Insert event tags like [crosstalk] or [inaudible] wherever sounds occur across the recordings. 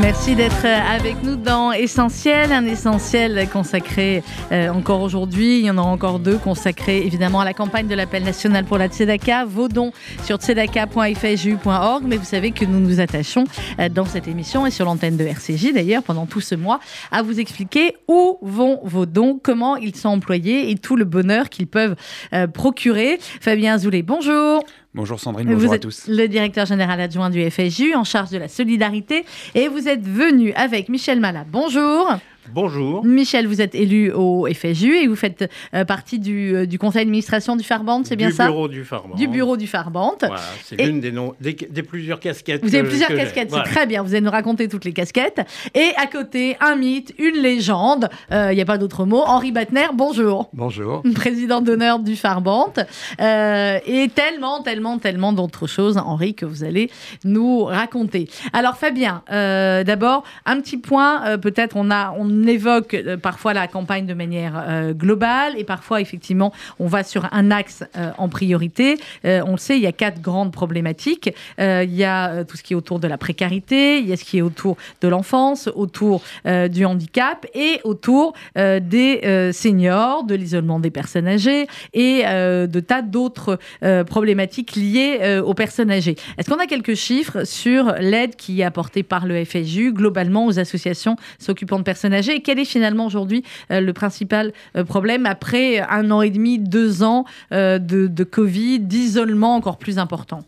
Merci d'être avec nous dans Essentiel, un essentiel consacré euh, encore aujourd'hui. Il y en aura encore deux consacrés évidemment à la campagne de l'appel national pour la Tzedaka. Vos dons sur tzedaka.fju.org. Mais vous savez que nous nous attachons euh, dans cette émission et sur l'antenne de RCJ d'ailleurs pendant tout ce mois à vous expliquer où vont vos dons, comment ils sont employés et tout le bonheur qu'ils peuvent euh, procurer. Fabien Azoulay, bonjour. Bonjour Sandrine, bonjour vous à êtes tous. Le directeur général adjoint du FSU en charge de la solidarité et vous êtes venu avec Michel Malat. Bonjour. Bonjour. Michel, vous êtes élu au FSU et vous faites euh, partie du, euh, du conseil d'administration du Farband, c'est bien du ça? bureau du Farband. Du bureau du Farband. Voilà, c'est Et- l'une des, noms- des, des plusieurs casquettes. Vous avez que- plusieurs casquettes, Voilà. c'est très bien. Vous allez nous raconter toutes les casquettes. Et à côté, un mythe, une légende. euh, Il n'y a pas d'autre mot. Henri Batner, bonjour. Bonjour. [laughs] président d'honneur du Farbant. Euh, et tellement, tellement, tellement d'autres choses, Henri, que vous allez nous raconter. Alors, Fabien, euh, d'abord, un petit point. euh, Peut-être on, a, on évoque euh, parfois la campagne de manière euh, globale et parfois, effectivement, on va sur un axe euh, en priorité. On le sait, il y a quatre grandes problématiques. Il y a tout ce qui est autour de la précarité, il y a ce qui est autour de l'enfance, autour du handicap et autour des seniors, de l'isolement des personnes âgées et de tas d'autres problématiques liées aux personnes âgées. Est-ce qu'on a quelques chiffres sur l'aide qui est apportée par le FSU globalement aux associations s'occupant de personnes âgées? Et quel est finalement aujourd'hui euh, le principal euh, problème après un an et demi, deux ans euh, de, Covid, d'isolement encore plus important?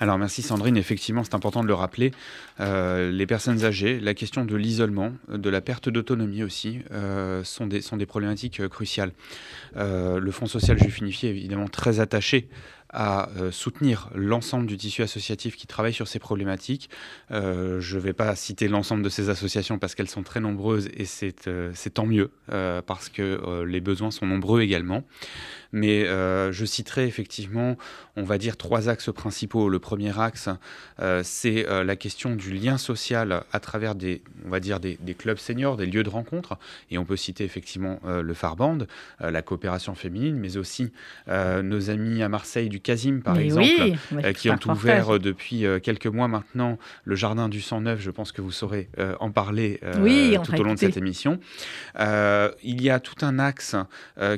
Alors merci Sandrine, effectivement c'est important de le rappeler, les personnes âgées, la question de l'isolement, de la perte d'autonomie aussi, sont, des, sont des problématiques cruciales. Le Fonds social juif unifié est évidemment très attaché à euh, soutenir l'ensemble du tissu associatif qui travaille sur ces problématiques. Euh, je ne vais pas citer l'ensemble de ces associations parce qu'elles sont très nombreuses et c'est euh, tant mieux parce que les besoins sont nombreux également. Mais euh, je citerai effectivement, on va dire, trois axes principaux. Le premier axe, euh, c'est euh, la question du lien social à travers des, on va dire, des, des clubs seniors, des lieux de rencontre. Et on peut citer effectivement le Farband, la coopération féminine, mais aussi nos amis à Marseille du Casim, par Mais exemple. oui, ouais, qui ont ouvert depuis quelques mois maintenant le jardin du 109. Je pense que vous saurez en parler Oui, tout au long de cette émission. Il y a tout un axe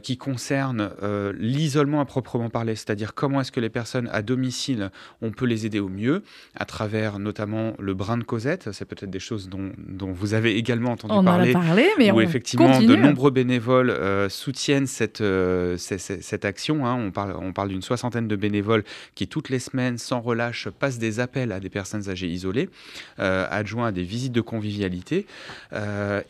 qui concerne euh, l'isolement à proprement parler, c'est-à-dire comment est-ce que les personnes à domicile, on peut les aider au mieux, à travers notamment le brin de Cosette. C'est peut-être des choses dont, dont vous avez également entendu On en a parler parlé, mais où on effectivement continue. de nombreux bénévoles euh, soutiennent cette, euh, cette action. hein. On parle, on parle d'une soixantaine de bénévoles qui, toutes les semaines, sans relâche, passent des appels à des personnes âgées isolées, adjoints à des visites de convivialité,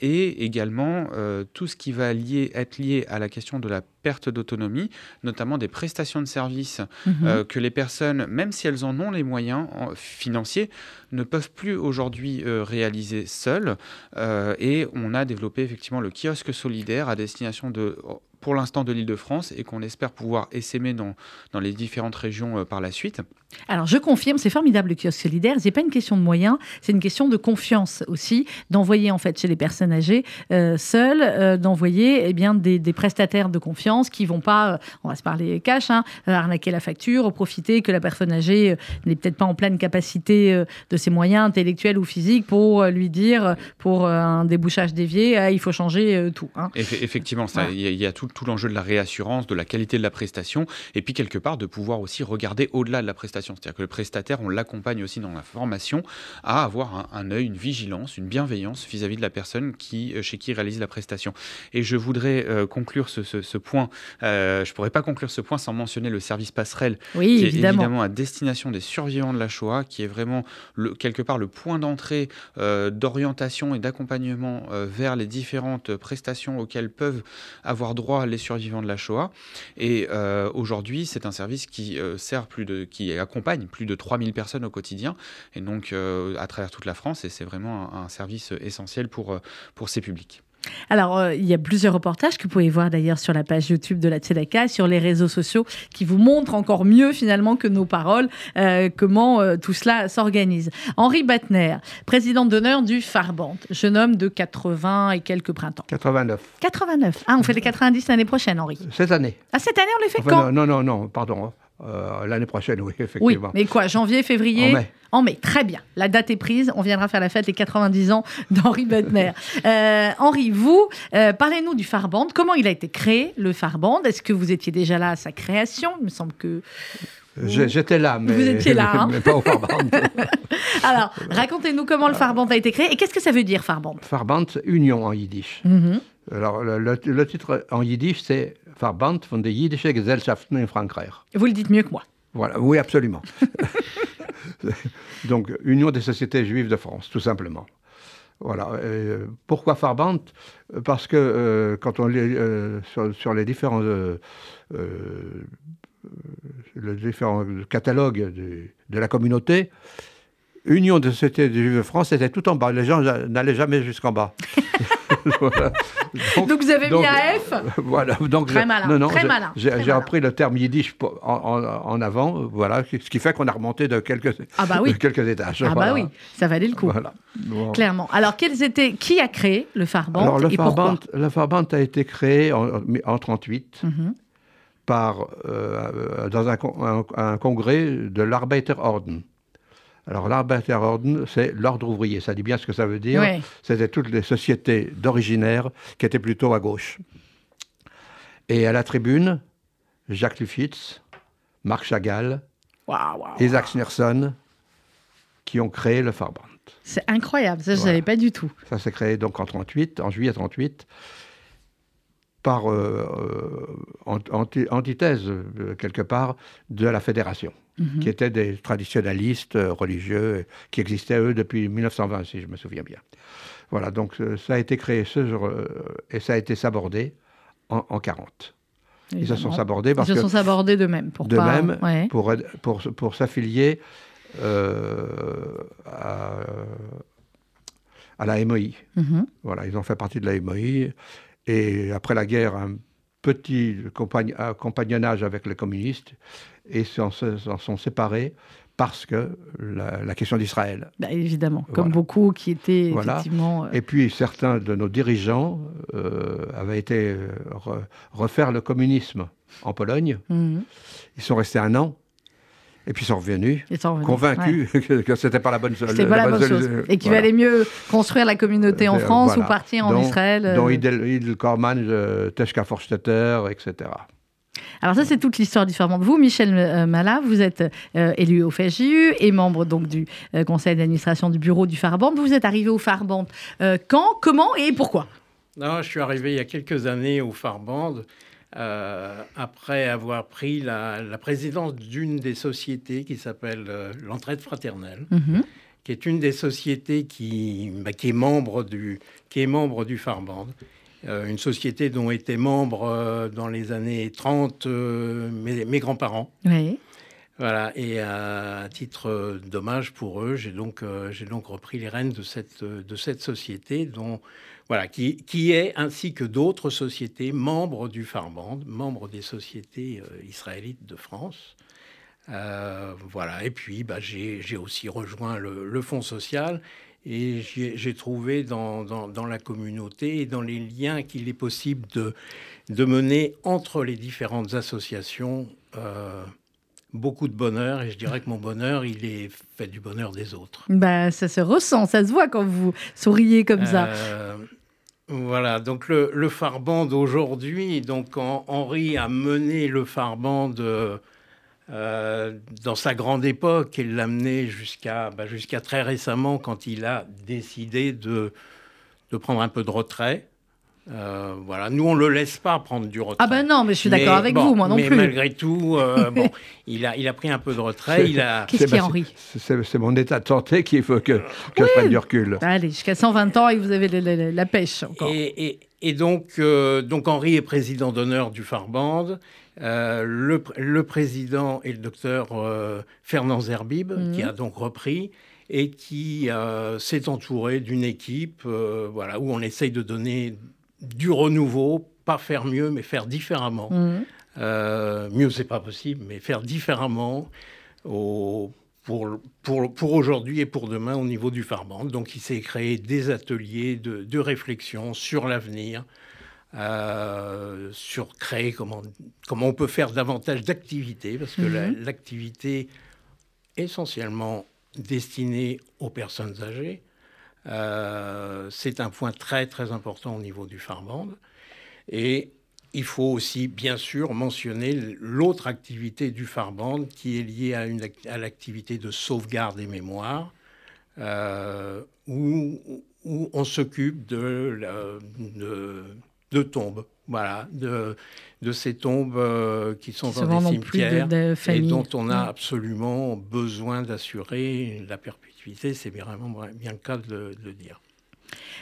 et également tout ce qui va lier, être lié à la question de la perte d'autonomie, notamment des prestations de services Mhm. euh, que les personnes, même si elles en ont les moyens en- financiers, ne peuvent plus aujourd'hui euh, réaliser seules. Euh, et on a développé effectivement le kiosque solidaire à destination de pour l'instant de l'Île-de-France et qu'on espère pouvoir essaimer dans, dans les différentes régions par la suite. Alors, je confirme, c'est formidable le kiosque solidaire. C'est pas une question de moyens, c'est une question de confiance aussi, d'envoyer en fait chez les personnes âgées euh, seules, euh, d'envoyer eh bien des, des prestataires de confiance qui vont pas, euh, on va se parler cash, hein, arnaquer la facture, profiter que la personne âgée n'est peut-être pas en pleine capacité de ses moyens intellectuels ou physiques pour lui dire, pour un débouchage dévié, ah, il faut changer tout. hein. Effe- effectivement, ça, Ouais. il y, a- il y a tout, tout l'enjeu de la réassurance, de la qualité de la prestation, et puis quelque part de pouvoir aussi regarder au-delà de la prestation. C'est-à-dire que le prestataire, on l'accompagne aussi dans la formation à avoir un, un œil, une vigilance, une bienveillance vis-à-vis de la personne qui, euh, chez qui il réalise la prestation. Et je voudrais euh, conclure ce, ce- ce point. euh, je ne pourrais pas conclure ce point sans mentionner le service passerelle Oui, qui est évidemment. à destination des survivants de la Shoah, qui est vraiment le- quelque part le point d'entrée euh, d'orientation et d'accompagnement vers les différentes prestations auxquelles peuvent avoir droit les survivants de la Shoah. Et aujourd'hui, c'est un service qui sert plus de, qui accompagne plus de 3000 personnes au quotidien, et donc euh, à travers toute la France, et c'est vraiment un, un service essentiel pour, euh, pour ces publics. Alors, euh, il y a plusieurs reportages que vous pouvez voir d'ailleurs sur la page YouTube de la Tzedaka, sur les réseaux sociaux, qui vous montrent encore mieux finalement que nos paroles euh, comment euh, tout cela s'organise. Henri Batner, président d'honneur du Farband, jeune homme de 80 et quelques printemps. 89. 89. Ah, on fait les 90 l'année prochaine, Henri. Cette année. Ah, cette année, on les fait Enfin, quand? non, non, non, pardon. Euh, L'année prochaine, oui, [laughs] Oui, effectivement. mais quoi, janvier, février En mai. En mai, très bien. La date est prise. On viendra faire la fête les 90 ans d'Henri Bettner. [laughs] Euh, Henri, vous, euh, parlez-nous du Farband. Comment il a été créé, le Farband? Est-ce que vous étiez déjà là à sa création? Il me semble que. J'ai- J'étais là, mais, Vous étiez là, [laughs] hein. mais pas au Farband. Alors, racontez-nous comment le Farband a été créé et qu'est-ce que ça veut dire, Farband? Farband, union en yiddish. Mhm. Alors, le, le- le titre en yiddish, c'est Farband von der Jiddische Gesellschaften in Frankreich. Vous le dites mieux que moi. Voilà, oui, absolument. [laughs] Donc, Union des sociétés juives de France, tout simplement. Voilà. euh, pourquoi Farband Parce que euh, quand on lit euh, sur, sur les différents, euh, les différents catalogues du- de la communauté, Union des sociétés juives de France était tout en bas. Les gens n'allaient jamais jusqu'en bas. [laughs] [laughs] Voilà. Donc, vous avez donc, mis un F? [laughs] voilà, donc Très malin, non, non, très malin, J'ai repris le terme yiddish en, en- en avant, voilà, ce qui fait qu'on a remonté de quelques, Ah bah oui. [laughs] de quelques étages. Ah, voilà. bah oui, ça valait le coup. Voilà. Bon. Clairement. Alors, quels étaient... qui a créé le Farband Alors, le et pourquoi Farband, le Farband a été créé en, en 38 Mhm. par, euh, dans un- un congrès de l'Arbeiterorden. Alors, l'Arbeiterorden, c'est l'ordre ouvrier. Ça dit bien ce que ça veut dire. C'était toutes les sociétés d'originaires qui étaient plutôt à gauche. Et à la tribune, Jacques Lufitz, Marc Chagall, Waouh, waouh. Isaac Schneerson, qui ont créé le Farband. C'est incroyable, ça je ne Voilà. savais pas du tout. Ça s'est créé donc en 38, en juillet 38, par euh, euh, ant- anti- antithèse, euh, quelque part, de la fédération, Mhm. qui étaient des traditionnalistes euh, religieux qui existaient, eux, depuis 1920, si je me souviens bien. Voilà, donc euh, ça a été créé ce jour, euh, et ça a été sabordé en, en 40. Ils se sont sabordés parce Ils se sont sabordés de même. Pour de pas- même, Ouais. pour, pour, pour s'affilier euh, à, à la MOI. Mhm. Voilà, ils ont fait partie de la MOI. Et après la guerre, un petit compagnonnage avec les communistes et s'en sont séparés parce que la, la question d'Israël. Bah, évidemment, comme beaucoup qui étaient Voilà. effectivement. euh, Et puis certains de nos dirigeants euh, avaient été euh, re- refaire le communisme en Pologne. mhm. Ils sont restés un an. Et puis ils sont revenus, Ils sont revenus. Ouais. convaincus [laughs] que, que c'était pas la bonne C'était pas la bonne chose. Et qu'il valait mieux construire la communauté en Euh, France ou partir en Dont- Israël. Dont Idel, Idel Korman, Teschka Forstetter, etc. Alors ça, c'est toute l'histoire du Farband. Vous, Michel euh, Malat, vous êtes euh, élu au FJU et membre donc du euh, conseil d'administration du bureau du Farband. Vous êtes arrivé au Farband euh, quand, comment et pourquoi? Non, je suis arrivé il y a quelques années au Farband, euh, après avoir pris la, la présidence d'une des sociétés qui s'appelle l'Entraide Fraternelle, Mhm. qui est une des sociétés qui, bah, qui est membre du, qui est membre du Farband. Euh, une société dont étaient membres euh, dans les années 30 euh, mes, mes grands-parents. Oui. Voilà, et à titre d'hommage pour eux, j'ai donc, j'ai donc repris les rênes de cette, de cette société, dont, voilà, qui, qui est, ainsi que d'autres sociétés, membres du Farband, membres des sociétés israélites de France. Euh, voilà, et puis bah, j'ai j'ai aussi rejoint le, le Fonds social et j'ai trouvé dans, dans, dans la communauté et dans les liens qu'il est possible de, de mener entre les différentes associations euh, beaucoup de bonheur. Et je dirais que mon bonheur, il est fait du bonheur des autres. Bah, ça se ressent, ça se voit quand vous souriez comme ça. Euh, voilà, donc le, le Farband d'aujourd'hui, donc en- Henri a mené le Farband euh, euh, dans sa grande époque et l'a mené jusqu'à bah, jusqu'à très récemment quand il a décidé de, de prendre un peu de retrait. Euh, voilà, nous on le laisse pas prendre du retrait. Ah ben non, mais je suis d'accord avec bon, vous, moi non mais plus. malgré tout, euh, [laughs] bon, il a il a pris un peu de retrait. Il a [laughs] Qu'est-ce qu'il y a, bah, Henri c'est- mon état de santé qu'il faut que, que je prenne du recul. Allez, jusqu'à 120 ans et vous avez la, la- la pêche encore. Et, et- et donc, euh, donc Henri est président d'honneur du Farband. Euh, le, pr- le président est le docteur euh, Fernand Zerbib, Mhm. qui a donc repris et qui euh, s'est entouré d'une équipe voilà, où on essaye de donner du renouveau, pas faire mieux, mais faire différemment. Euh, mieux, c'est pas possible, mais faire différemment au, pour, pour, pour aujourd'hui et pour demain au niveau du Farband. Donc, il s'est créé des ateliers de, de réflexion sur l'avenir, euh, sur créer comment, comment on peut faire davantage d'activités, parce que Mhm. l'activité essentiellement destinée aux personnes âgées, euh, c'est un point très très important au niveau du Farband. Et il faut aussi, bien sûr, mentionner l'autre activité du Farband qui est liée à, une, à l'activité de sauvegarde des mémoires, euh, où, où on s'occupe de, de tombes, voilà, de, de ces tombes euh, qui sont Qui dans des de- cimetières de et dont on a absolument besoin d'assurer la perpétuité. C'est vraiment bien le cas de le dire.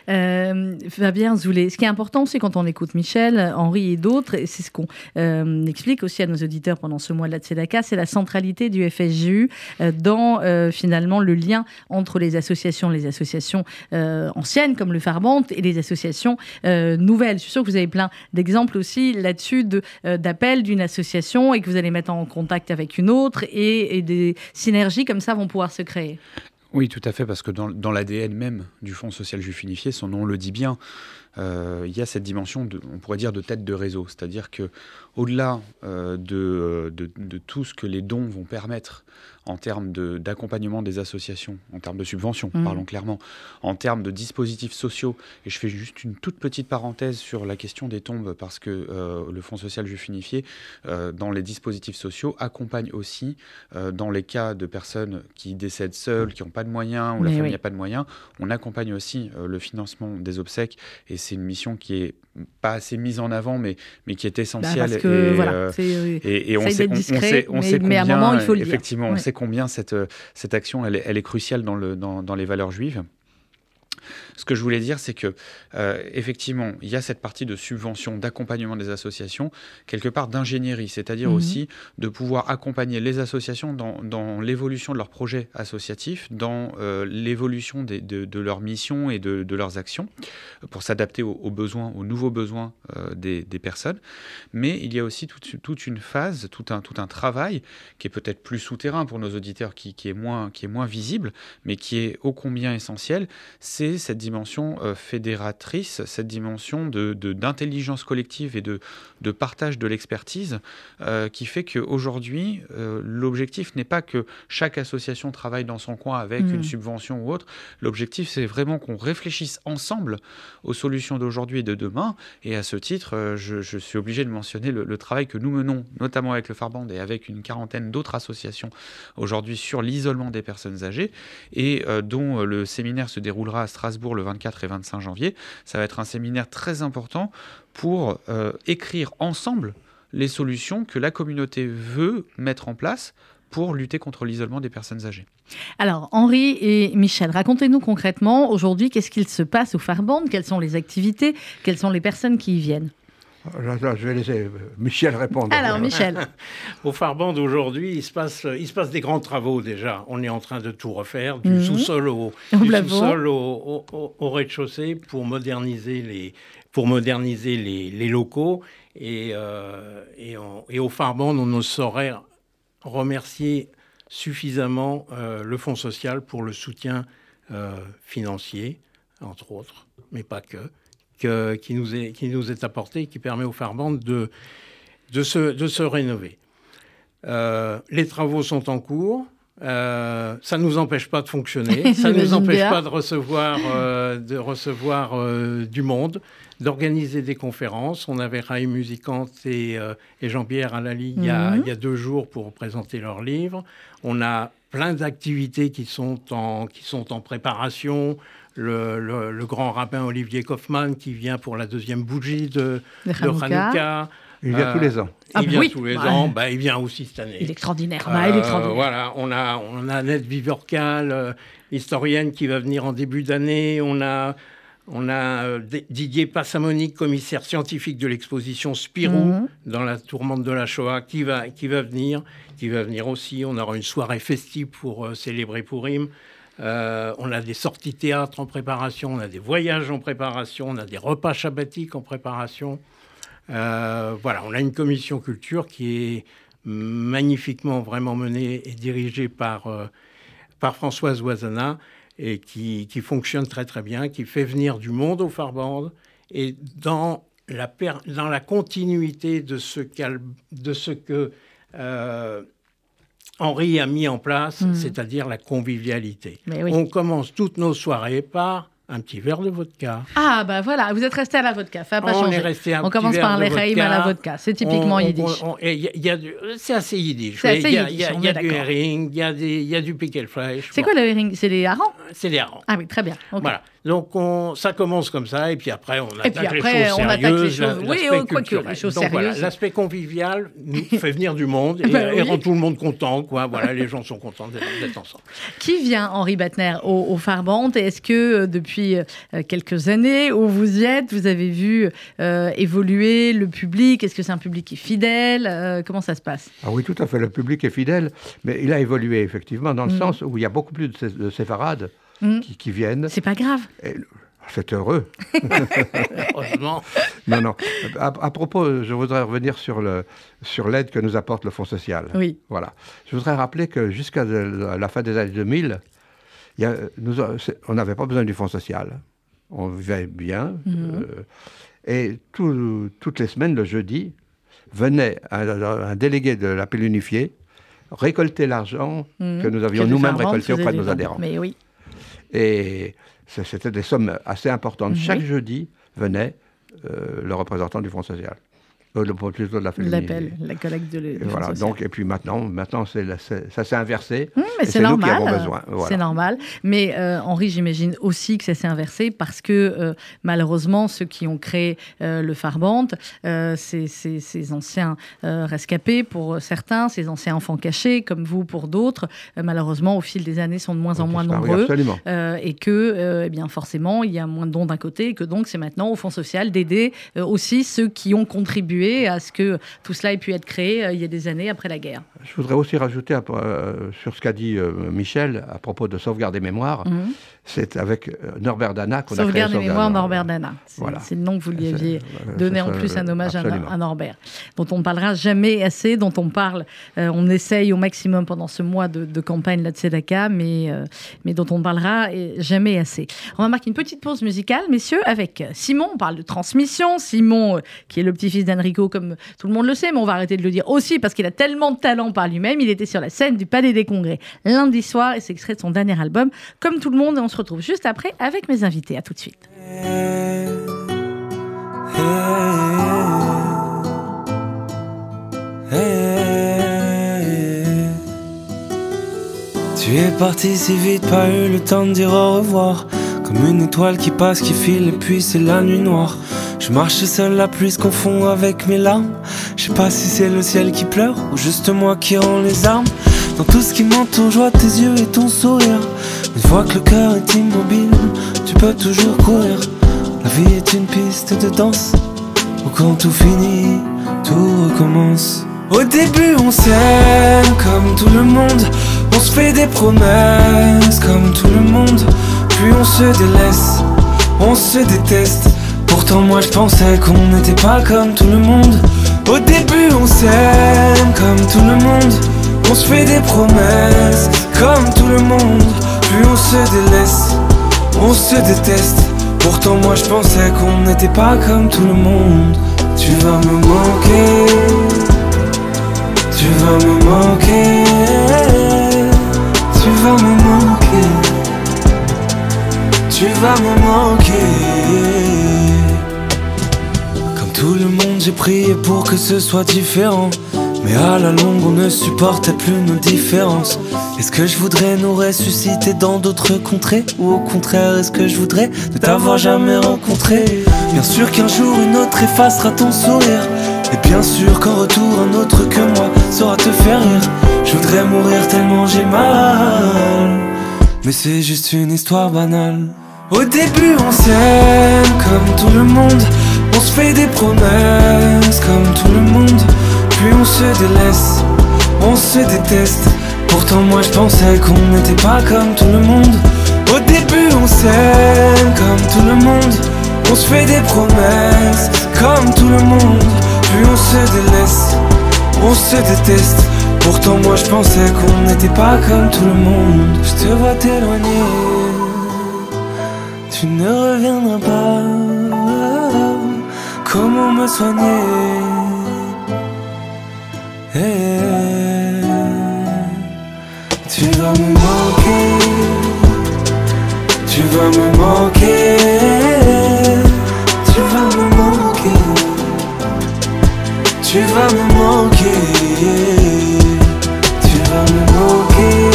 Euh, Fabien Zoulet, ce qui est important aussi quand on écoute Michel, Henri et d'autres, et c'est ce qu'on euh, explique aussi à nos auditeurs pendant ce mois de la c'est la centralité du FSJU euh, dans euh, finalement le lien entre les associations, les associations anciennes comme le Farbant et les associations nouvelles. Je suis sûre que vous avez plein d'exemples aussi là-dessus de, d'appels d'une association et que vous allez mettre en contact avec une autre et, et des synergies comme ça vont pouvoir se créer. Oui, tout à fait, parce que dans, l'ADN même du Fonds social juif unifié, son nom le dit bien, euh, il y a cette dimension, on pourrait dire, de tête de réseau. C'est-à-dire que au-delà euh, de, de, de tout ce que les dons vont permettre en termes de- d'accompagnement des associations, en termes de subventions, Mhm. parlons clairement, en termes de dispositifs sociaux, et je fais juste une toute petite parenthèse sur la question des tombes, parce que euh, le Fonds social juif unifié, euh, dans les dispositifs sociaux, accompagne aussi euh, dans les cas de personnes qui décèdent seules, qui n'ont pas de moyens, ou la Mais famille oui. n'a pas de moyens, on accompagne aussi le financement des obsèques, et c'est une mission qui est pas assez mise en avant, mais, mais qui est Bah, essentielle. parce que et, voilà, et, et on sait, d'être on, on discret, sait, on mais- sait mais à un combien, moment, il faut le dire. effectivement, on Ouais. sait combien cette, euh, action, est, cruciale dans, le, dans, dans les valeurs juives. Ce que je voulais dire, c'est que euh, effectivement, il y a cette partie de subvention, d'accompagnement des associations, quelque part d'ingénierie, c'est-à-dire Mhm. aussi de pouvoir accompagner les associations dans, dans l'évolution de leurs projets associatifs, dans euh, l'évolution de, de leurs missions et de, de leurs actions, pour s'adapter aux, aux besoins, aux nouveaux besoins euh, des, des personnes. Mais il y a aussi toute, toute une phase, tout un, tout un travail qui est peut-être plus souterrain pour nos auditeurs, qui, qui est moins, qui est moins visible, mais qui est ô combien essentiel, c'est cette dimension euh, fédératrice, cette dimension de, de- d'intelligence collective et de, de partage de l'expertise, euh, qui fait qu'aujourd'hui, euh, l'objectif n'est pas que chaque association travaille dans son coin avec Mhm. une subvention ou autre. L'objectif, c'est vraiment qu'on réfléchisse ensemble aux solutions d'aujourd'hui et de demain. Et à ce titre, je, je suis obligé de mentionner le, le travail que nous menons, notamment avec le Farband et avec une quarantaine d'autres associations aujourd'hui sur l'isolement des personnes âgées et dont le séminaire se déroulera à Strasbourg le 24 et 25 janvier. Ça va être un séminaire très important pour euh, écrire ensemble les solutions que la communauté veut mettre en place pour lutter contre l'isolement des personnes âgées. Alors, Henri et Michel, racontez-nous concrètement aujourd'hui qu'est-ce qu'il se passe au Farband, quelles sont les activités, quelles sont les personnes qui y viennent? Là, je vais laisser euh, Michel répondre. Alors, Michel, [laughs] Au Farband aujourd'hui, il se passe, il se passe des grands travaux déjà. On est en train de tout refaire, du Mhm. sous-sol au, sous-sol au, au- au- au rez-de-chaussée pour moderniser les, pour moderniser les, les locaux. Et, euh, et, on- et au Farband, on ne saurait remercier suffisamment euh, le Fonds social pour le soutien euh, financier, entre autres, mais pas que, que- qui, nous est, qui nous est apporté, qui permet au Farband de, de, se, de se rénover. Euh, les travaux sont en cours. Euh, ça ne nous empêche pas de fonctionner. [laughs] ça ne nous empêche bien. pas de recevoir, euh, de recevoir euh, du monde, d'organiser des conférences. On avait Raï Musicante et, euh, et Jean-Pierre Alali il, y a- Mhm. il y a deux jours pour présenter leur livre. On a plein d'activités qui, sont en- qui sont en préparation. Le, le- le grand rabbin Olivier Kaufmann qui vient pour la deuxième bougie de, de Hanouka. Il vient Euh, tous les ans. Ah il vient oui, tous les ouais. ans. Bah, il vient aussi cette année. Il est extraordinaire. Bah, il est Euh, extraordinaire. voilà, on a, on a Annette Vivorcal, euh, historienne qui va venir en début d'année. On a, on a euh, Didier Passamonique, commissaire scientifique de l'exposition Spirou Mhm. dans la tourmente de la Shoah, qui va, qui va venir, qui va venir aussi. On aura une soirée festive pour euh, célébrer Purim. Euh, on a des sorties théâtre en préparation, on a des voyages en préparation, on a des repas chabbatiques en préparation. Euh, voilà, on a une commission culture qui est magnifiquement vraiment menée et dirigée par, euh, par Françoise Oisana et qui, qui, fonctionne très très bien, qui fait venir du monde au Farband et dans la, dans la continuité de ce, de ce que Henri a mis en place, mmh. c'est-à-dire la convivialité. Oui. On commence toutes nos soirées par un petit verre de vodka. Ah, bah voilà, vous êtes resté à la vodka, ça n'a pas on changé. Est resté un on commence petit par verre les raïm à la vodka, c'est typiquement on, yiddish. C'est assez yiddish. C'est Il y a, y a, y du herring, il y, a y du pickelfleisch. C'est Bon, quoi le herring? C'est les harengs? C'est des harengs. Ah oui, très bien. Voilà. Donc on, ça commence comme ça, et puis après on Et attaque les choses on attaque les choses- oui, l'aspect oh, quoique, culturel. les choses Donc voilà, sérieuses. l'aspect convivial nous [laughs] fait venir du monde et, Bah et rend tout le monde content. Quoi. Voilà, les gens sont contents d'être ensemble. Qui vient, Henri Batner, au, au Farband Et Est-ce que euh, depuis euh, quelques années où vous y êtes, vous avez vu euh, évoluer le public? Est-ce que c'est un public qui est fidèle? Euh, Comment ça se passe? Ah oui, tout à fait. Le public est fidèle, mais il a évolué effectivement dans le Mm. sens où il y a beaucoup plus de, sé- de séfarades Mm. qui, qui viennent. C'est pas grave. Et C'est heureux. [laughs] Heureusement. Non, non. À, à propos, je voudrais revenir sur le sur l'aide que nous apporte le Fonds social. Oui. Voilà. Je voudrais rappeler que jusqu'à de- la fin des années 2000, il y a- nous, a- c'est- on n'avait pas besoin du Fonds social. On vivait bien. Mhm. euh, et tout- toutes les semaines, le jeudi, venait un, un délégué de l'appel unifié récolter l'argent Mhm. que nous avions nous-mêmes récolté auprès de nos adhérents. Mais oui. Et c'était des sommes assez importantes. Mhm. Chaque jeudi venait euh, le représentant du Fonds social. Euh, le, de la. L'appel, la collecte de du voilà, donc, et puis maintenant, maintenant la- ça s'est inversé. Hum, mais c'est c'est nous qui normal. avons besoin, voilà. C'est normal. Mais euh, Henri, j'imagine aussi que ça s'est inversé parce que euh, malheureusement, ceux qui ont créé le c'est- ces anciens rescapés pour certains, ces anciens enfants cachés, comme vous pour d'autres, malheureusement, au fil des années, sont de moins en moins nombreux. Absolument. Et que, eh bien, forcément, il y a moins de dons d'un côté, et que donc c'est maintenant au Fonds social d'aider aussi ceux qui ont contribué à ce que tout cela ait pu être créé euh, il y a des années après la guerre. Je voudrais aussi rajouter à- euh, sur ce qu'a dit euh, Michel à propos de sauvegarde des mémoires. Mhm. C'est avec euh, Norbert Dana qu'on a créé Sauvegarde mémoires des Norbert Dana. C'est Voilà. le nom que vous lui aviez euh, donné en plus un hommage à, absolument. à Norbert, dont on ne parlera jamais assez, dont on parle, euh, on essaye au maximum pendant ce mois de, de campagne là de Sedaka, mais, euh, mais dont on ne parlera et jamais assez. On va marquer une petite pause musicale, messieurs, avec Simon. On parle de transmission. Simon, euh, qui est le petit-fils d'Enrico, comme tout le monde le sait, mais on va arrêter de le dire aussi parce qu'il a tellement de talent par lui-même. Il était sur la scène du Palais des Congrès lundi soir et c'est extrait de son dernier album, comme tout le monde. Et on se retrouve juste après avec mes invités. À tout de suite. Tu es parti si vite, pas eu le temps de dire au revoir. Comme une étoile qui passe, qui file, et puis c'est la nuit noire. Je marche seul, la pluie se confond avec mes larmes. Je sais pas si c'est le ciel qui pleure ou juste moi qui rends les armes. Dans tout ce qui m'entoure, je vois tes yeux et ton sourire. Une fois que le cœur est immobile, tu peux toujours courir. La vie est une piste de danse où quand tout finit, tout recommence. Au début, on s'aime comme tout le monde. On se fait des promesses comme tout le monde. Puis on se délaisse, on se déteste. Pourtant, moi je pensais qu'on n'était pas comme tout le monde. Au début, on s'aime comme tout le monde. On se fait des promesses comme tout le monde. Puis on se délaisse, on se déteste. Pourtant, moi je pensais qu'on n'était pas comme tout le monde. Tu vas me manquer. Tu vas me manquer, tu vas me manquer, tu vas me manquer. Comme tout le monde, j'ai prié pour que ce soit différent. Mais à la longue, on ne supportait plus nos différences. Est-ce que je voudrais nous ressusciter dans d'autres contrées? Ou au contraire, est-ce que je voudrais ne t'avoir jamais rencontré? Bien sûr qu'un jour, une autre effacera ton sourire. Et bien sûr qu'en retour, un autre que moi saura te faire rire. Je voudrais mourir tellement j'ai mal. Mais c'est juste une histoire banale. Au début, on s'aime comme tout le monde. On se fait des promesses comme tout le monde. Puis on se délaisse, on se déteste. Pourtant moi je pensais qu'on n'était pas comme tout le monde. Au début on s'aime comme tout le monde. On se fait des promesses comme tout le monde. Puis on se délaisse, on se déteste. Pourtant moi je pensais qu'on n'était pas comme tout le monde. Je te vois t'éloigner, tu ne reviendras pas. Comment me soigner? 즐거움은 뭐게 즐거움은 뭐게 즐거움은 뭐게 즐거움은 뭐게 즐거움은 뭐게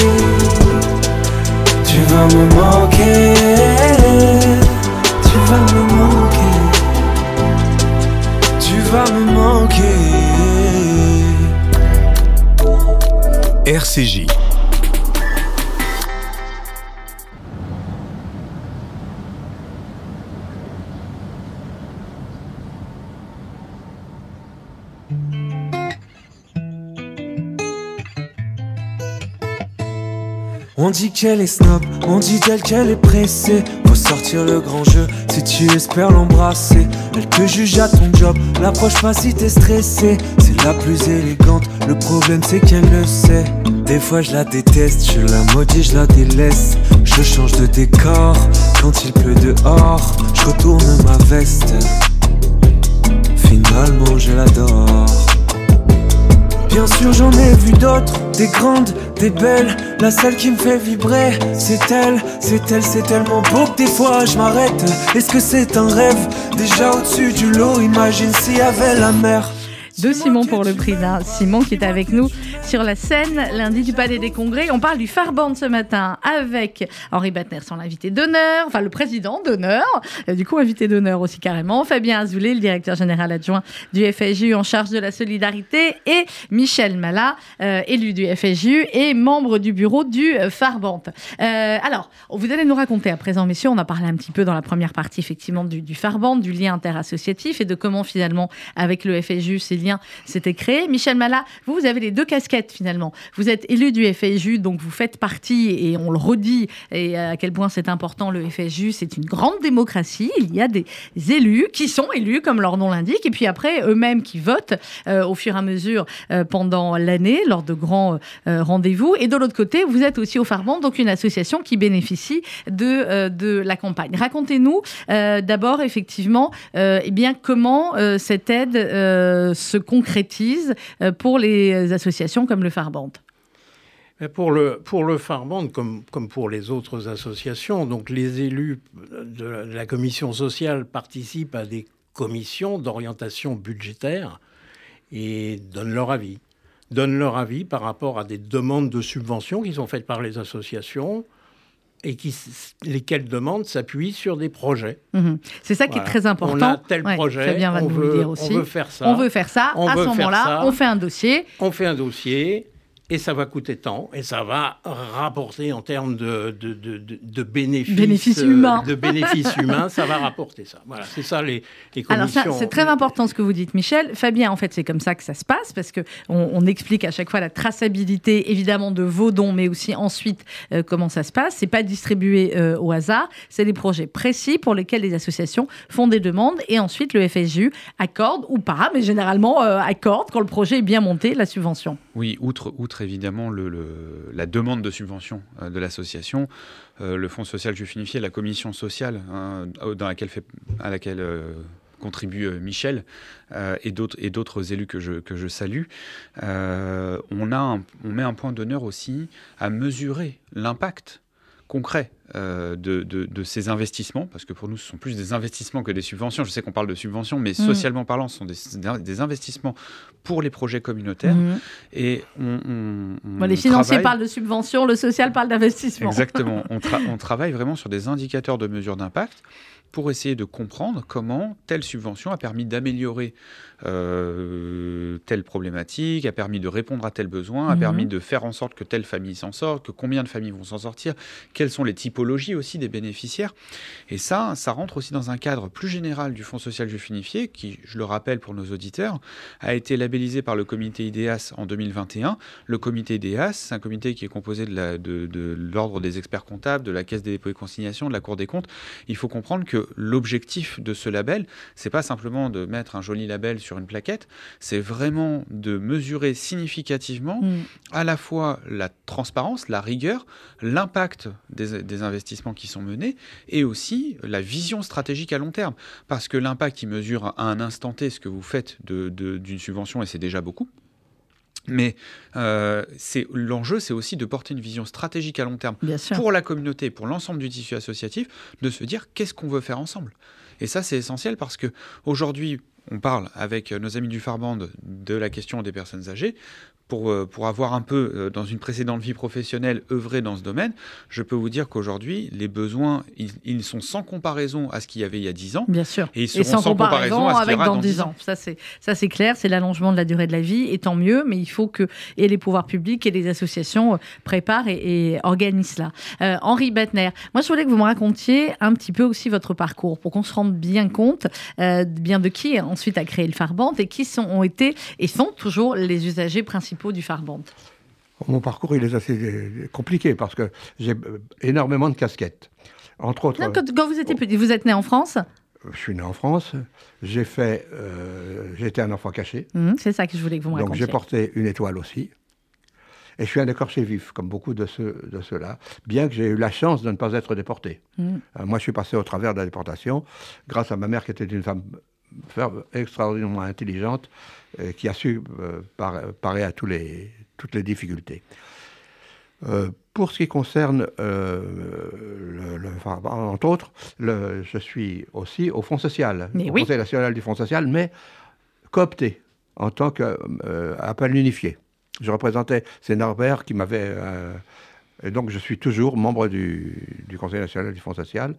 즐거움은 뭐게. On dit qu'elle est snob, on dit qu'elle est pressée. Le grand jeu si tu espères l'embrasser. Elle te juge à ton job, l'approche pas si t'es stressé. C'est la plus élégante, le problème c'est qu'elle le sait. Des fois je la déteste, je la maudis, je la délaisse. Je change de décor quand il pleut dehors. Je retourne ma veste. Finalement je l'adore. Bien sûr j'en ai vu d'autres, des grandes, des belles. La seule qui me fait vibrer, c'est elle, c'est elle, c'est tellement beau que des fois je m'arrête. Est-ce que c'est un rêve? Déjà au-dessus du lot, imagine s'il y avait la mer. de Simon pour le prix d'un. Simon qui est avec nous sur la scène lundi du Palais des Congrès. On parle du Farband ce matin avec Henri Batner, son invité d'honneur, enfin le président d'honneur, euh, du coup invité d'honneur aussi carrément, Fabien Azoulay, le directeur général adjoint du FSJU en charge de la solidarité et Michel Malat, euh, élu du FSJU et membre du bureau du Farband. Euh, alors, vous allez nous raconter à présent, messieurs, on a parlé un petit peu dans la première partie effectivement du, du Farband, du lien interassociatif et de comment finalement avec le FSJU ces liens s'étaient créés. Michel Malat, vous, vous avez les deux casquettes finalement. Vous êtes élu du FSJU, donc vous faites partie, et on le redit, et à quel point c'est important, le FSJU, c'est une grande démocratie. Il y a des élus qui sont élus, comme leur nom l'indique, et puis après, eux-mêmes qui votent euh, au fur et à mesure euh, pendant l'année, lors de grands euh, rendez-vous. Et de l'autre côté, vous êtes aussi au Farband, donc une association qui bénéficie de, la campagne. Racontez-nous d'abord, effectivement, eh bien, comment cette aide se concrétise pour les associations comme le Farband. Pour le, pour le Farband, comme, comme pour les autres associations, donc les élus de la commission sociale participent à des commissions d'orientation budgétaire et donnent leur avis. Donnent leur avis par rapport à des demandes de subventions qui sont faites par les associations et qui, lesquelles demandes s'appuient sur des projets. Mhm. C'est ça qui Voilà. est très important. On a tel Ouais, projet, on, nous veut, le dire aussi. on veut faire ça. On veut faire ça. On à ce moment-là, on fait un dossier. on fait un dossier et ça va coûter tant et ça va rapporter en termes de, de, de, bénéfices, Bénéfices euh, humains. de bénéfices [laughs] humains, ça va rapporter ça. Voilà, c'est ça les, les Alors ça, commissions. c'est très important ce que vous dites, Michel. Fabien, en fait, c'est comme ça que ça se passe parce que on, explique à chaque fois la traçabilité, évidemment, de vos dons, mais aussi ensuite euh, comment ça se passe. C'est pas distribué euh, au hasard. C'est des projets précis pour lesquels les associations font des demandes et ensuite le FSJU accorde ou pas, mais généralement euh, accorde quand le projet est bien monté la subvention. Oui, outre, outre évidemment la demande de subvention euh, de l'association, euh, le Fonds social juif unifié, la commission sociale hein, à laquelle euh, contribue Michel et d'autres élus que je, salue, on met un point d'honneur aussi à mesurer l'impact concret euh, de, de- de ces investissements, parce que pour nous, ce sont plus des investissements que des subventions. Je sais qu'on parle de subventions, mais Mhm. socialement parlant, ce sont des, des investissements pour les projets communautaires. Mhm. Et on, on- on Bon, les financiers travaille- parlent de subvention, le social parle d'investissement. Exactement. [laughs] On, tra- on travaille vraiment sur des indicateurs de mesure d'impact pour essayer de comprendre comment telle subvention a permis d'améliorer euh, telle problématique, a permis de répondre à tel besoin, a Mhm. permis de faire en sorte que telle famille s'en sorte, que combien de familles vont s'en sortir, quels sont les typologies typologie aussi des bénéficiaires. Et ça, ça rentre aussi dans un cadre plus général du Fonds social juif unifié, qui, je le rappelle pour nos auditeurs, a été labellisé par le comité IDEAS en 2021. Le comité IDEAS, c'est un comité qui est composé de l'ordre des experts comptables, de la Caisse des dépôts et consignations, de la Cour des comptes. Il faut comprendre que l'objectif de ce label, c'est pas simplement de mettre un joli label sur une plaquette, c'est vraiment de mesurer significativement mm. à la fois la transparence, la rigueur, l'impact des, investissements qui sont menés et aussi la vision stratégique à long terme. Parce que l'impact, il mesure à un instant T ce que vous faites d'une subvention et c'est déjà beaucoup. Mais euh, l'enjeu, c'est aussi de porter une vision stratégique à long terme pour la communauté, pour l'ensemble du tissu associatif, de se dire qu'est-ce qu'on veut faire ensemble. Et ça, c'est essentiel parce que aujourd'hui, on parle avec nos amis du Farband de la question des personnes âgées pour, euh, pour avoir un peu, euh, dans une précédente vie professionnelle, œuvré dans ce domaine, je peux vous dire qu'aujourd'hui, les besoins, ils, sont sans comparaison à ce qu'il y avait il y a 10 ans. Bien sûr. Et ils seront sans, comparaison, à ce avec dans, 10 ans. Ça, c'est, ça, c'est clair, c'est l'allongement de la durée de la vie, et tant mieux, mais il faut que et les pouvoirs publics et les associations euh, préparent et, organisent cela. Henri Bettner, moi, je voulais que vous me racontiez un petit peu aussi votre parcours, pour qu'on se rende bien compte bien de qui ensuite a créé le Farband et qui sont, ont été et sont toujours les usagers principaux du Farband Mon parcours, il est assez compliqué parce que j'ai euh, énormément de casquettes. Entre autres. quand, vous étiez petit, vous êtes né en France? Je suis né en France. J'ai fait, euh, été un enfant caché. Mmh, c'est ça que je voulais que vous me racontiez. Donc j'ai porté une étoile aussi. Et je suis un écorché vif, comme beaucoup de ceux de ceux-là, bien que j'ai eu la chance de ne pas être déporté. Mmh. Euh, moi, je suis passé au travers de la déportation grâce à ma mère qui était une femme extraordinairement intelligente euh, qui a su euh, parer à tous les, toutes les difficultés. Euh, pour ce qui concerne, le, entre autres, le, je suis aussi au Fonds social, au Conseil national du Fonds social, mais coopté en tant qu'appel unifié. Je représentais, c'est Norbert qui m'avait... et donc je suis toujours membre du, du, Conseil national du Fonds social.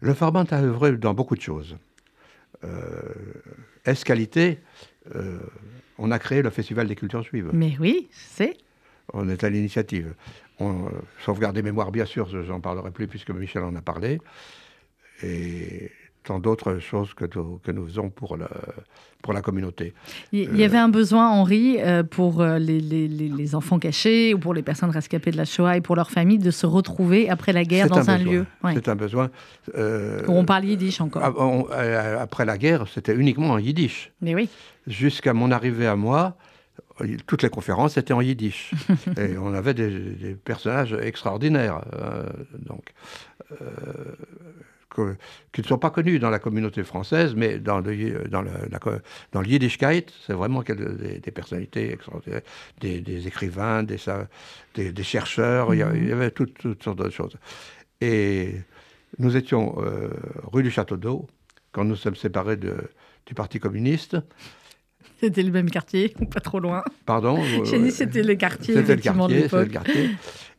Le Farbant a œuvré dans beaucoup de choses. Est-ce-qualité euh, on a créé le Festival des cultures juives. Mais oui, c'est. On est à l'initiative. On, euh, sauvegarde des mémoires, bien sûr, je n'en parlerai plus puisque Michel en a parlé. Et tant d'autres choses que, que, nous faisons pour, le, pour la communauté. Il y avait un besoin, Henri, euh, pour les, les, les, enfants cachés ou pour les personnes rescapées de la Shoah et pour leurs familles de se retrouver après la guerre dans un, lieu. C'est un besoin. on parle yiddish encore. Ah, après la guerre, c'était uniquement en yiddish. Mais oui jusqu'à mon arrivée à moi, toutes les conférences étaient en yiddish. [laughs] et on avait des, personnages extraordinaires. Euh, donc, euh, qui ne sont pas connus dans la communauté française, mais dans le, dans le, dans le Yiddishkeit, c'est vraiment des, des, personnalités extraordinaires, des, écrivains, des, des, chercheurs, il, y mhm. avait, toutes, sortes de choses. Et nous étions euh, rue du Château d'Eau, quand nous sommes séparés de, du Parti communiste. C'était le même quartier, ou pas trop loin. Pardon J'ai dit c'était le quartier, c'était le quartier, le quartier.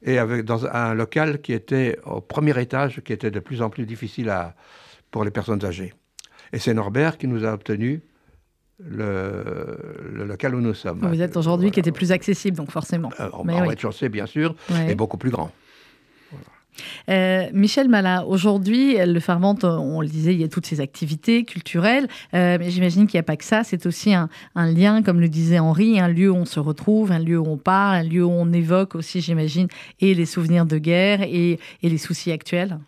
Et avec, dans un local qui était au premier étage, qui était de plus en plus difficile à, pour les personnes âgées. Et c'est Norbert qui nous a obtenu le, le, local où nous sommes. Vous êtes aujourd'hui qui était plus accessible, donc forcément. Euh, Mais en rez-de-chaussée, bien sûr, et beaucoup plus grand. Euh, Michel Mala, aujourd'hui, le Farmante, on le disait, il y a toutes ces activités culturelles, euh, mais j'imagine qu'il n'y a pas que ça, c'est aussi un, lien, comme le disait Henri, un lieu où on se retrouve, un lieu où on parle, un lieu où on évoque aussi, j'imagine, et les souvenirs de guerre et les soucis actuels.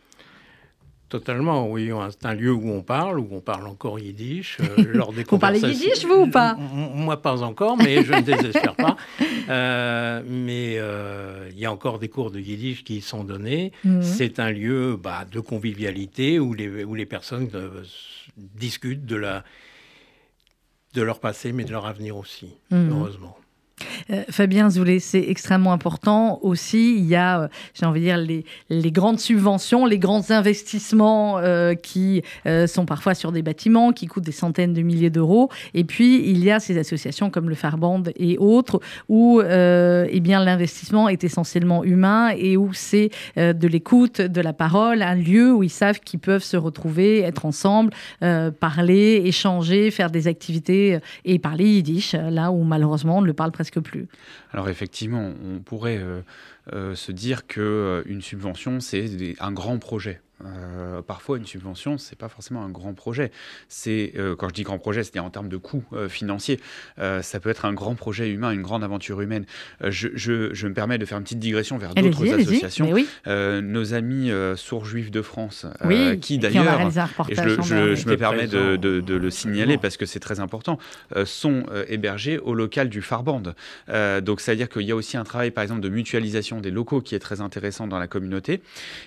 Totalement, oui. C'est un lieu où on parle, où on parle encore yiddish. Euh, [laughs] lors des vous parlez yiddish, vous, ou pas Moi, pas encore, mais je ne désespère pas. [laughs] Euh, mais euh, il y a encore des cours de yiddish qui sont donnés. Mhm. C'est un lieu bah, de convivialité où les, où les personnes discutent de, la, de leur passé, mais de leur avenir aussi, mhm. heureusement. Euh, Fabien Zoulet, c'est extrêmement important aussi. Il y a, euh, j'ai envie de dire, les, grandes subventions, les grands investissements euh, qui sont parfois sur des bâtiments, qui coûtent des centaines de milliers d'euros. Et puis, il y a ces associations comme le Farband et autres, où eh bien, l'investissement est essentiellement humain et où c'est de l'écoute, de la parole, un lieu où ils savent qu'ils peuvent se retrouver, être ensemble, parler, échanger, faire des activités et parler yiddish, là où malheureusement on ne le parle presque Alors effectivement, on pourrait se dire que une subvention, c'est un grand projet. Euh, parfois, une subvention, c'est pas forcément un grand projet. C'est euh, quand je dis grand projet, c'est en termes de coûts euh, financiers. ça peut être un grand projet humain, une grande aventure humaine. Je, je, me permets de faire une petite digression vers d'autres associations. nos amis sourds juifs de France, qui d'ailleurs, je, je, me permets de, de, le signaler parce que c'est très important, sont hébergés au local du Farband. donc, ça veut dire qu'il y a aussi un travail, par exemple, de mutualisation des locaux qui est très intéressant dans la communauté.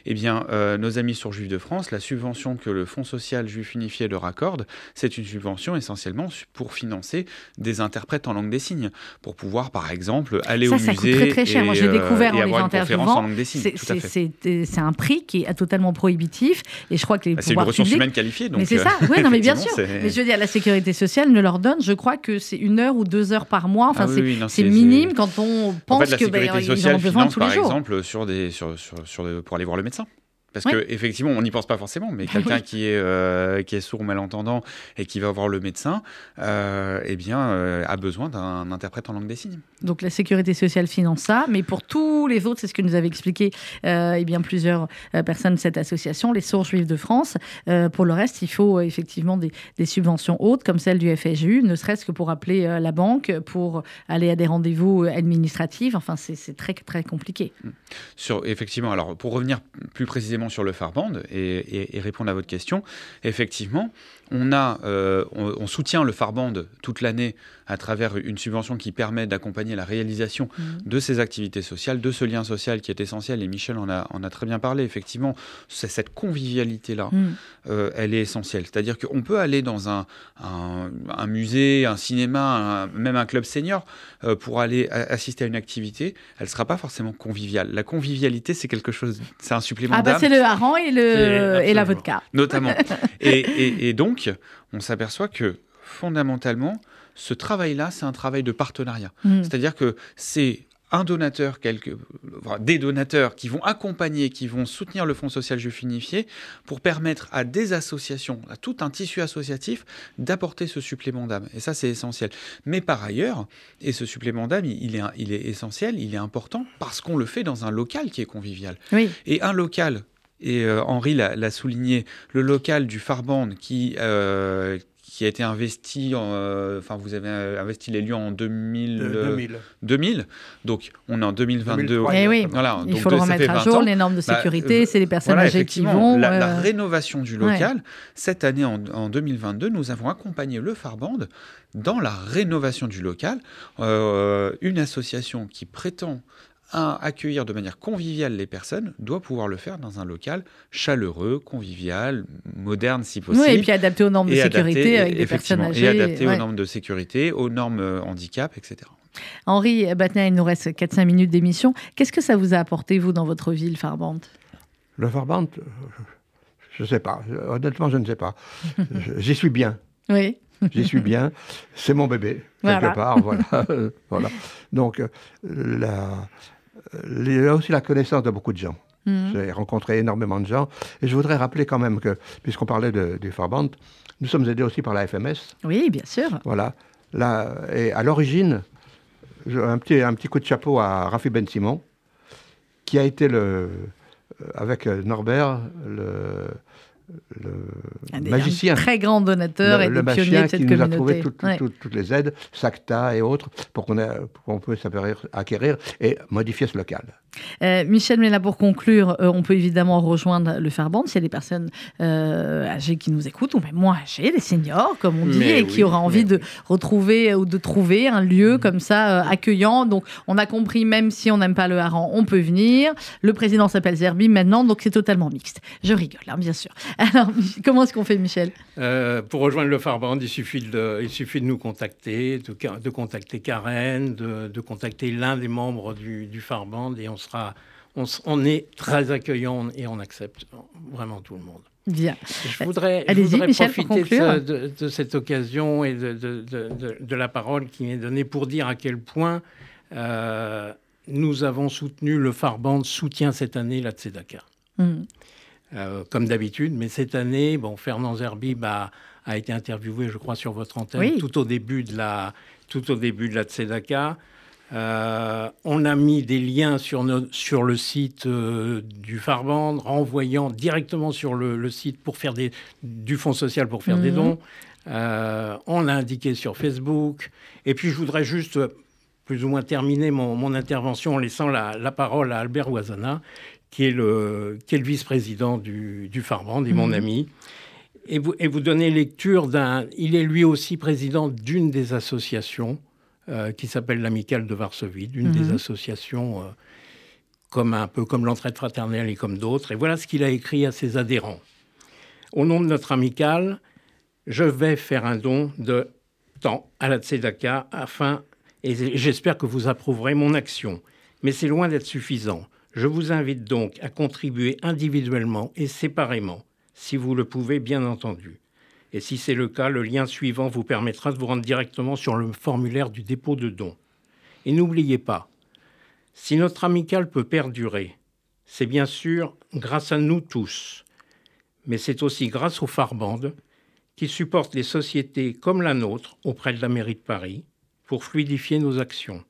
Eh bien, nos amis sur Juifs de France, la subvention que le Fonds social juif unifié leur accorde, c'est une subvention essentiellement pour financer des interprètes en langue des signes, pour pouvoir, par exemple, aller au musée. Ça coûte très très cher. Moi, j'ai euh, découvert en les interviewant. C'est un prix qui est totalement prohibitif, et je crois que les bah, C'est une ressource humaine qualifiée, donc. Mais c'est ça. Oui, non, mais bien [laughs] sûr. Mais je veux dire, la sécurité sociale ne leur donne, je crois que c'est une heure ou deux heures par mois. Enfin, ah c'est minime quand on pense en fait, que la sécurité ben, sociale finance, par exemple, sur des, sur, sur, sur, pour aller voir le médecin. Parce que qu'effectivement, on n'y pense pas forcément, mais [laughs] quelqu'un qui, est, euh, qui est sourd ou malentendant et qui va voir le médecin, euh, eh bien, euh, a besoin d'un interprète en langue des signes. Donc la sécurité sociale finance ça, mais pour tous les autres, c'est ce que nous avait expliqué eh bien, plusieurs personnes de cette association, les sourds juifs de France. pour le reste, il faut effectivement des, subventions hautes, comme celle du FSU, ne serait-ce que pour appeler la banque, pour aller à des rendez-vous administratifs. Enfin, c'est très, très compliqué. Sur, effectivement, alors pour revenir plus précisément sur le Farband et, et, répondre à votre question, effectivement, on, a, euh, on, soutient le Farband toute l'année à travers une subvention qui permet d'accompagner la réalisation mmh. de ces activités sociales, de ce lien social qui est essentiel. Et Michel en a, a très bien parlé. Effectivement, cette convivialité-là, mmh. euh, elle est essentielle. C'est-à-dire qu'on peut aller dans un, un, musée, un cinéma, même un club senior euh, pour aller assister à une activité. Elle ne sera pas forcément conviviale. La convivialité, c'est quelque chose, c'est un supplément ah bah C'est le hareng et, le, et la vodka. Notamment. [laughs] et, et donc, on s'aperçoit que fondamentalement, ce travail-là, c'est un travail de partenariat. Mm. C'est-à-dire que c'est un donateur, quelques, des donateurs qui vont accompagner, qui vont soutenir le Fonds social juif unifié pour permettre à des associations, à tout un tissu associatif, d'apporter ce supplément d'âme. Et ça, c'est essentiel. Mais par ailleurs, et ce supplément d'âme, il est, il est essentiel, il est important parce qu'on le fait dans un local qui est convivial. Et un local et euh, Henri l'a souligné, le local du Farband qui, euh, qui a été investi, euh, enfin vous avez investi les lieux en 2000, 2000. Donc on est en 2022. Eh oui. voilà, Il faut le remettre à jour, les normes de bah, sécurité, c'est les personnes âgées qui vont. La, rénovation du local, cette année en, en, 2022, nous avons accompagné le Farband dans la rénovation du local. une association qui prétend accueillir de manière conviviale les personnes doit pouvoir le faire dans un local chaleureux, convivial, moderne si possible. Oui, et puis adapté aux normes de sécurité avec des personnes âgées. Et adapté aux normes de sécurité, aux normes euh, handicap, etc. Henri Batna, il nous reste 4-5 minutes d'émission. Qu'est-ce que ça vous a apporté, vous, dans votre ville, Farbante? Le Farbante, je ne sais pas. Honnêtement, je ne sais pas. [laughs] J'y suis bien. Oui. J'y suis bien. C'est mon bébé, quelque part. Voilà. [laughs] voilà. Donc, euh, la, il y a aussi la connaissance de beaucoup de gens. Mhm. J'ai rencontré énormément de gens. Et je voudrais rappeler quand même que, puisqu'on parlait de, du Farband, nous sommes aidés aussi par la FMS. Oui, bien sûr. Voilà. Là, et à l'origine, un petit, un petit coup de chapeau à Rafi Ben Simon, qui a été le, euh, avec Norbert, le, le magicien. très grand donateur et le pionnier de cette qui nous a trouvé toutes les aides, SACTA et autres, pour qu'on puisse acquérir et modifier ce local. Euh, Michel, mais là pour conclure, euh, on peut évidemment rejoindre le Farband s'il y a des personnes euh, âgées qui nous écoutent, ou même moins âgées, des seniors, comme on dit, et qui auraient envie de retrouver ou de trouver un lieu mm. comme ça accueillant. Donc on a compris, même si on n'aime pas le hareng, on peut venir. Le président s'appelle Zerbi maintenant, donc c'est totalement mixte. Je rigole, hein, bien sûr. [laughs] Alors, comment est-ce qu'on fait, Michel? Pour rejoindre le Farband, il suffit de, il suffit de nous contacter, de, de contacter Karen, de, de contacter l'un des membres du, du Farband, et on sera, on, est très accueillant et on accepte vraiment tout le monde. Bien. Je voudrais, profiter de, cette occasion et de, de, la parole qui m'est donnée pour dire à quel point euh, nous avons soutenu, le Farband soutient cette année la Tzedaka. Euh, comme d'habitude, mais cette année, bon, Fernand Zerbib a, a, été interviewé, je crois, sur votre antenne tout au début de la, tout au début de la Tzedaka. On a mis des liens sur, sur le site du Farband, renvoyant directement sur le, site pour faire des, du Fonds social pour faire des mhm. dons. on l'a indiqué sur Facebook. Et puis je voudrais juste plus ou moins terminer mon, intervention en laissant la, parole à Albert Ouazana, qui est le, le vice-président du, du Farband et mon mhm. ami. Et vous, et vous donnez lecture d'un... Il est lui aussi président d'une des associations euh, qui s'appelle l'Amicale de Varsovie, d'une des mhm. associations euh, comme un peu comme l'entraide fraternelle et comme d'autres. Et voilà ce qu'il a écrit à ses adhérents. Au nom de notre amicale, je vais faire un don de temps à la Tzedaka afin, et j'espère que vous approuverez mon action. Mais c'est loin d'être suffisant. Je vous invite donc à contribuer individuellement et séparément, si vous le pouvez bien entendu. Et si c'est le cas, le lien suivant vous permettra de vous rendre directement sur le formulaire du dépôt de dons. Et n'oubliez pas, si notre amicale peut perdurer, c'est bien sûr grâce à nous tous, mais c'est aussi grâce aux Farband qui supportent les sociétés comme la nôtre auprès de la mairie de Paris pour fluidifier nos actions.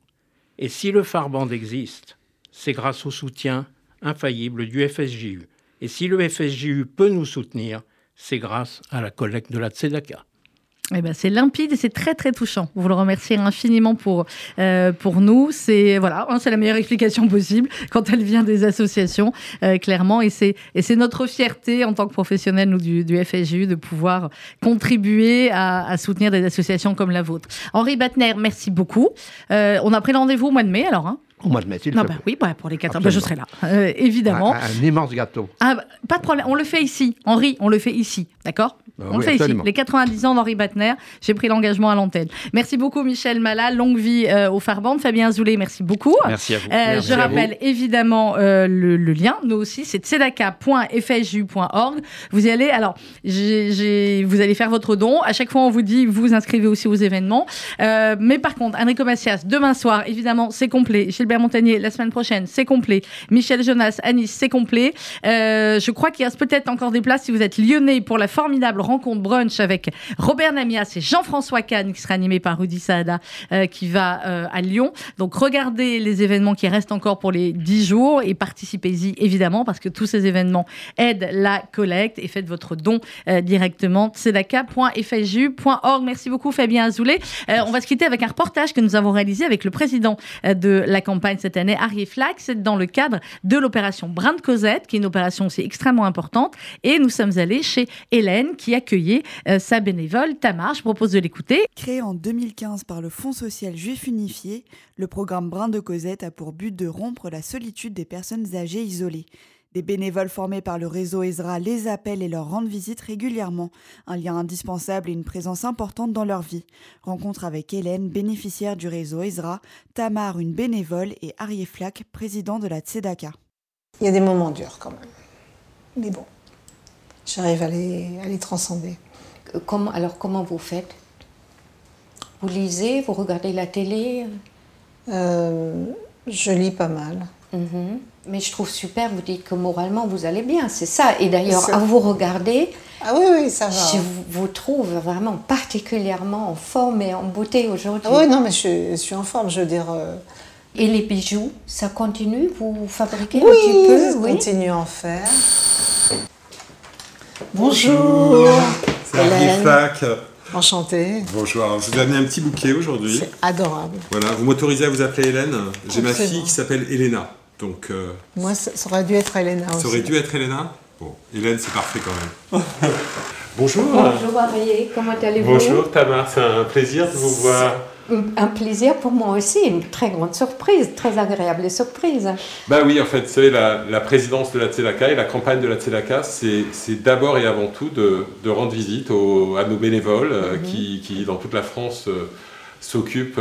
Et si le Farband existe, c'est grâce au soutien infaillible du FSJU. Et si le FSJU peut nous soutenir, c'est grâce à la collecte de la Tzedaka. Eh ben, c'est limpide et c'est très très touchant. Vous le remerciez infiniment pour, euh, pour nous. C'est voilà, hein, c'est la meilleure explication possible quand elle vient des associations, euh, clairement. Et c'est et c'est notre fierté en tant que professionnels nous du, du FSJU de pouvoir contribuer à, soutenir des associations comme la vôtre. Henri Batner, merci beaucoup. Euh, on a pris rendez-vous au mois de mai alors. Hein au mois de mai, non, bah, Oui, bah, pour les 14 bah, je serai là, euh, évidemment. Un, immense gâteau. Ah, bah, pas de problème, on le fait ici. Henri, on le fait ici, d'accord? On le fait ici. Les 90 ans d'Henri Batner, j'ai pris l'engagement à l'antenne. Merci beaucoup Michel Mala, longue vie euh, au Farband. Fabien Azoulay, merci beaucoup. Merci à vous. Euh, je rappelle évidemment le, le, lien, nous aussi, c'est tzedaka.fju.org. Vous y allez, alors, vous allez faire votre don. À chaque fois, on vous dit, vous inscrivez aussi aux événements. mais par contre, Enrico Macias, demain soir, évidemment, c'est complet. Chez Montagnier la semaine prochaine, c'est complet. Michel Jonas à Nice, c'est complet. Euh, je crois qu'il reste peut-être encore des places si vous êtes lyonnais pour la formidable rencontre brunch avec Robert Namias et Jean-François Kahn, qui sera animé par Rudy Saada, euh, qui va euh, à Lyon. Donc regardez les événements qui restent encore pour les 10 jours et participez-y évidemment parce que tous ces événements aident la collecte et faites votre don directement tzedaka.fju.org. Merci beaucoup Fabien Azoulay. on va se quitter avec un reportage que nous avons réalisé avec le président de la campagne cette année, Harry Flax, dans le cadre de l'opération Brin de Cosette, qui est une opération aussi extrêmement importante. Et nous sommes allés chez Hélène, qui accueillait euh, sa bénévole Tamar. Je propose de l'écouter. Créé en 2015 par le Fonds social juif unifié, le programme Brin de Cosette a pour but de rompre la solitude des personnes âgées isolées. Des bénévoles formés par le réseau Ezra les appellent et leur rendent visite régulièrement, un lien indispensable et une présence importante dans leur vie. Rencontre avec Hélène, bénéficiaire du réseau Ezra, Tamar, une bénévole, et Arié Flack, président de la Tzedaka. Il y a des moments durs quand même. Mais bon, j'arrive à les, à les transcender. Comment, alors comment vous faites? Vous lisez, vous regardez la télé? Euh, Je lis pas mal. Mhm. Mais je trouve super, vous dites que moralement vous allez bien, c'est ça. Et d'ailleurs, à vous regarder, ah oui, oui, ça va. je vous, trouve vraiment particulièrement en forme et en beauté aujourd'hui. Ah oui, non, mais je, suis en forme, je veux dire. Euh. Et les bijoux, ça continue? Vous fabriquez oui, un petit peu? Oui, continue à en faire. Bonjour. C'est Flack. Enchantée. Bonjour, je vous ai amené un petit bouquet aujourd'hui. C'est adorable. Voilà, vous m'autorisez à vous appeler Hélène. J'ai ma fille qui s'appelle Elena. Donc, euh, Moi, ça, aurait dû être Elena aussi. Ça aurait dû être Elena Bon, Hélène, c'est parfait quand même. [laughs] Bonjour. Bonjour Arié, comment allez-vous? Bonjour Tamar, c'est un plaisir de vous voir. Un plaisir pour moi aussi, une très grande surprise, très agréable surprise. Bah oui, en fait, vous savez, la, présidence de la Tzedaka et la campagne de la Tzedaka, c'est d'abord et avant tout de, rendre visite à nos bénévoles euh, mhm. qui, dans toute la France, euh, s'occupent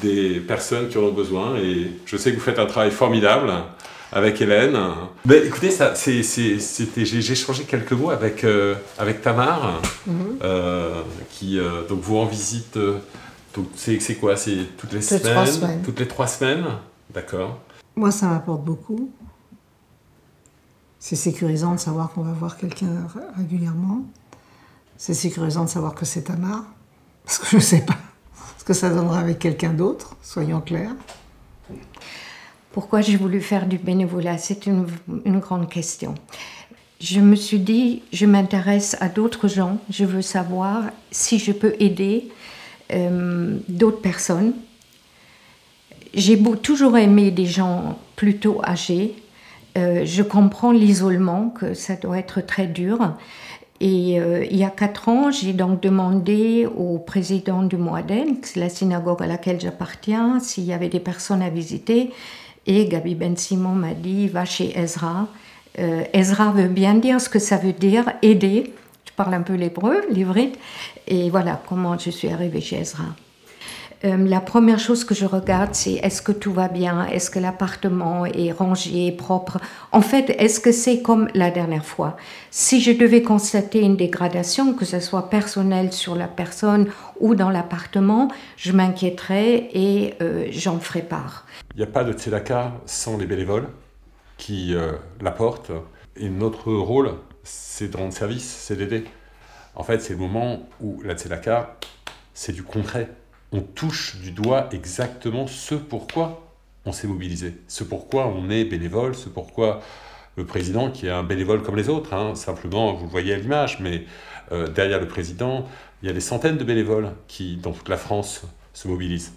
des personnes qui en ont besoin. Et je sais que vous faites un travail formidable avec Hélène. Ben, écoutez, c'était, j'ai, échangé quelques mots avec, euh, avec Tamar, mhm. euh, qui euh, donc vous en visite. Donc c'est, quoi? C'est toutes les semaines, Toutes les trois semaines? D'accord. Moi, ça m'apporte beaucoup. C'est sécurisant de savoir qu'on va voir quelqu'un régulièrement. C'est sécurisant de savoir que c'est Tamar, parce que je ne sais pas [laughs] ce que ça donnera avec quelqu'un d'autre, soyons clairs. Pourquoi j'ai voulu faire du bénévolat? C'est une, une, grande question. Je me suis dit, je m'intéresse à d'autres gens, je veux savoir si je peux aider euh, d'autres personnes. J'ai toujours aimé des gens plutôt âgés. Euh, je comprends l'isolement, que ça doit être très dur. Et euh, il y a quatre ans, j'ai donc demandé au président du Moaden, la synagogue à laquelle j'appartiens, s'il y avait des personnes à visiter. Et Gabi Ben Simon m'a dit va chez Ezra. Ezra veut bien dire ce que ça veut dire aider. Je parle un peu l'hébreu, l'ivrite. Et voilà comment je suis arrivée chez Ezra. Euh, la première chose que je regarde, c'est est-ce que tout va bien, est-ce que l'appartement est rangé, propre? En fait, est-ce que c'est comme la dernière fois? Si je devais constater une dégradation, que ce soit personnelle sur la personne ou dans l'appartement, je m'inquiéterais et euh, j'en ferai part. Il n'y a pas de tzedaka sans les bénévoles qui euh, l'apportent. Et notre rôle, c'est de rendre service, c'est d'aider. En fait, c'est le moment où la tzedaka, c'est du concret on touche du doigt exactement ce pourquoi on s'est mobilisé, ce pourquoi on est bénévole, ce pourquoi le président, qui est un bénévole comme les autres, hein, simplement, vous le voyez à l'image, mais euh, derrière le président, il y a des centaines de bénévoles qui, dans toute la France, se mobilisent.